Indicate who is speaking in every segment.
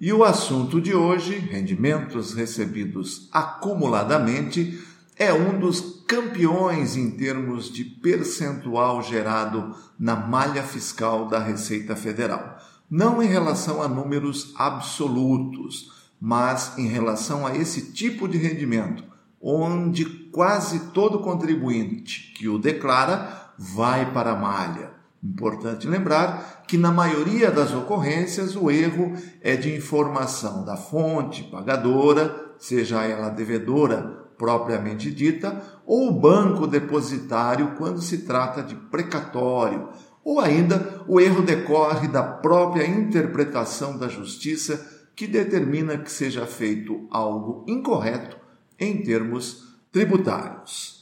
Speaker 1: E o assunto de hoje, rendimentos recebidos acumuladamente, é um dos campeões em termos de percentual gerado na malha fiscal da Receita Federal. Não em relação a números absolutos, mas em relação a esse tipo de rendimento, onde quase todo contribuinte que o declara vai para a malha. Importante lembrar que, na maioria das ocorrências, o erro é de informação da fonte pagadora, seja ela devedora propriamente dita, ou o banco depositário quando se trata de precatório, ou ainda o erro decorre da própria interpretação da justiça que determina que seja feito algo incorreto em termos tributários.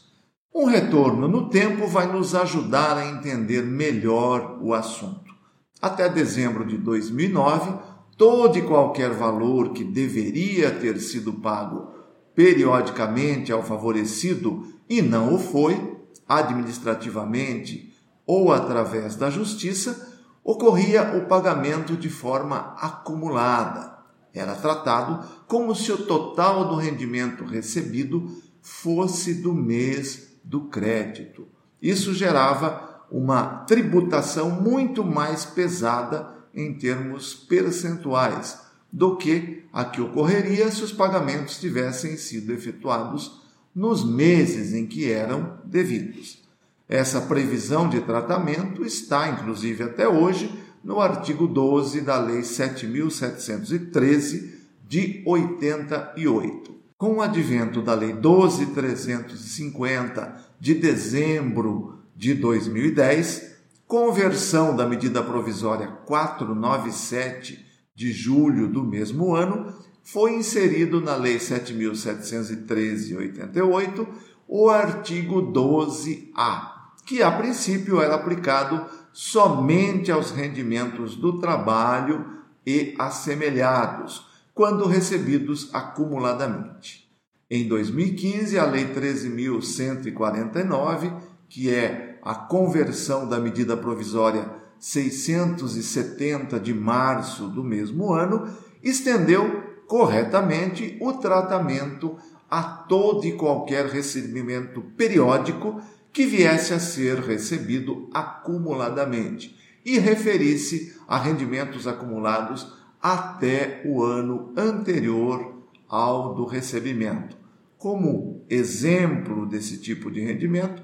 Speaker 1: Um retorno no tempo vai nos ajudar a entender melhor o assunto. Até dezembro de 2009, todo e qualquer valor que deveria ter sido pago periodicamente ao favorecido e não o foi, administrativamente ou através da justiça, ocorria o pagamento de forma acumulada. Era tratado como se o total do rendimento recebido fosse do mês do crédito. Isso gerava uma tributação muito mais pesada em termos percentuais do que a que ocorreria se os pagamentos tivessem sido efetuados nos meses em que eram devidos. Essa previsão de tratamento está, inclusive até hoje, no artigo 12 da Lei 7.713 de 88. Com o advento da Lei 12.350 de dezembro de 2010, conversão da medida provisória 497 de julho do mesmo ano, foi inserido na Lei 7.713-88 o artigo 12A, que a princípio era aplicado somente aos rendimentos do trabalho e assemelhados quando recebidos acumuladamente. Em 2015, a Lei 13.149, que é a conversão da medida provisória 670 de março do mesmo ano, estendeu corretamente o tratamento a todo e qualquer recebimento periódico que viesse a ser recebido acumuladamente e referisse a rendimentos acumulados até o ano anterior ao do recebimento. Como exemplo desse tipo de rendimento,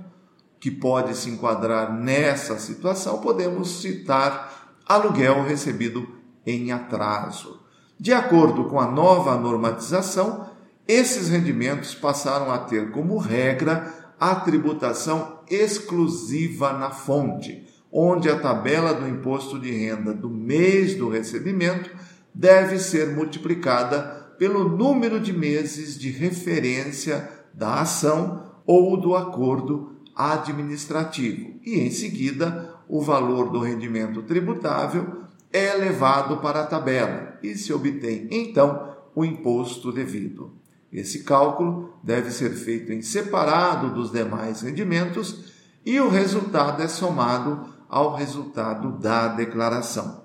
Speaker 1: que pode se enquadrar nessa situação, podemos citar aluguel recebido em atraso. De acordo com a nova normatização, esses rendimentos passaram a ter como regra a tributação exclusiva na fonte, onde a tabela do imposto de renda do mês do recebimento deve ser multiplicada pelo número de meses de referência da ação ou do acordo administrativo, e em seguida o valor do rendimento tributável é levado para a tabela e se obtém então o imposto devido. Esse cálculo deve ser feito em separado dos demais rendimentos e o resultado é somado ao resultado da declaração.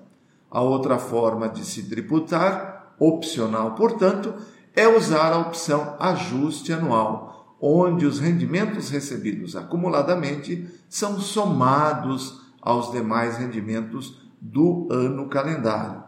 Speaker 1: A outra forma de se tributar, opcional, portanto, é usar a opção ajuste anual, onde os rendimentos recebidos acumuladamente são somados aos demais rendimentos do ano calendário.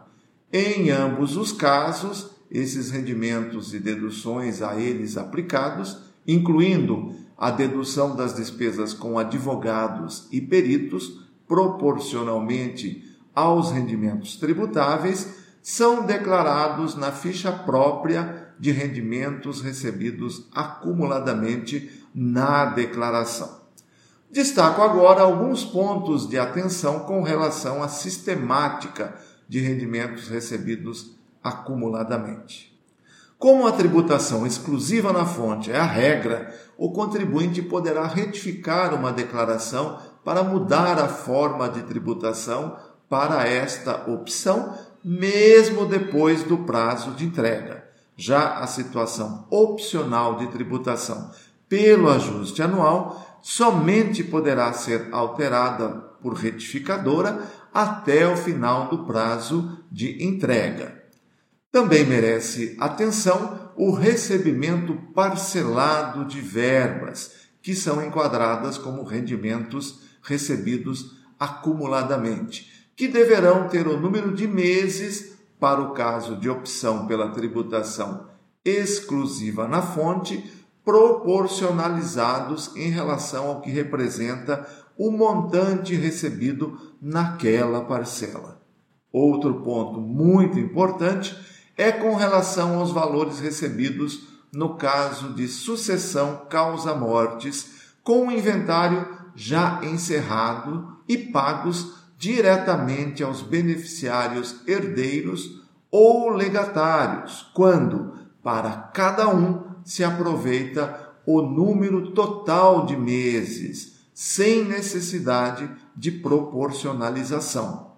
Speaker 1: Em ambos os casos, esses rendimentos e deduções a eles aplicados, incluindo a dedução das despesas com advogados e peritos, proporcionalmente aos rendimentos tributáveis são declarados na ficha própria de rendimentos recebidos acumuladamente na declaração. Destaco agora alguns pontos de atenção com relação à sistemática de rendimentos recebidos acumuladamente. Como a tributação exclusiva na fonte é a regra, o contribuinte poderá retificar uma declaração para mudar a forma de tributação para esta opção, mesmo depois do prazo de entrega. Já a situação opcional de tributação pelo ajuste anual somente poderá ser alterada por retificadora até o final do prazo de entrega. Também merece atenção o recebimento parcelado de verbas, que são enquadradas como rendimentos recebidos acumuladamente, que deverão ter o número de meses para o caso de opção pela tributação exclusiva na fonte, proporcionalizados em relação ao que representa o montante recebido naquela parcela. Outro ponto muito importante é com relação aos valores recebidos no caso de sucessão causa-mortes, com o inventário já encerrado e pagos diretamente aos beneficiários herdeiros ou legatários, quando, para cada um, se aproveita o número total de meses, sem necessidade de proporcionalização.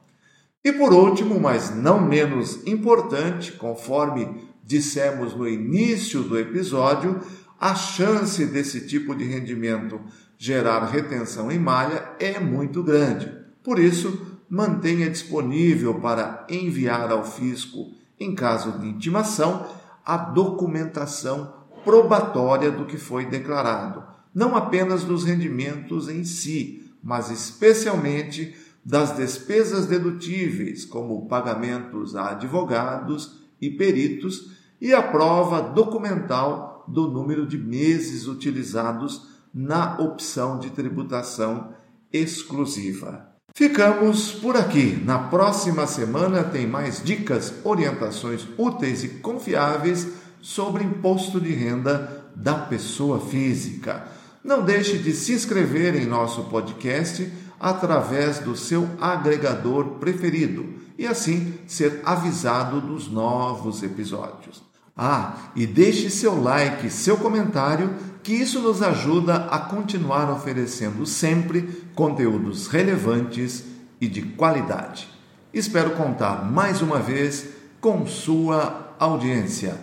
Speaker 1: E por último, mas não menos importante, conforme dissemos no início do episódio, a chance desse tipo de rendimento gerar retenção em malha é muito grande. Por isso, mantenha disponível para enviar ao fisco, em caso de intimação, a documentação probatória do que foi declarado, não apenas dos rendimentos em si, mas especialmente das despesas dedutíveis, como pagamentos a advogados e peritos, e a prova documental do número de meses utilizados na opção de tributação exclusiva. Ficamos por aqui. Na próxima semana tem mais dicas, orientações úteis e confiáveis sobre imposto de renda da pessoa física. Não deixe de se inscrever em nosso podcast através do seu agregador preferido e assim ser avisado dos novos episódios. Ah, e deixe seu like, seu comentário, que isso nos ajuda a continuar oferecendo sempre conteúdos relevantes e de qualidade. Espero contar mais uma vez com sua audiência.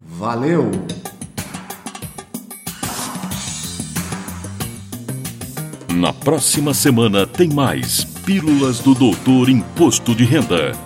Speaker 1: Valeu!
Speaker 2: Na próxima semana tem mais Pílulas do Doutor Imposto de Renda.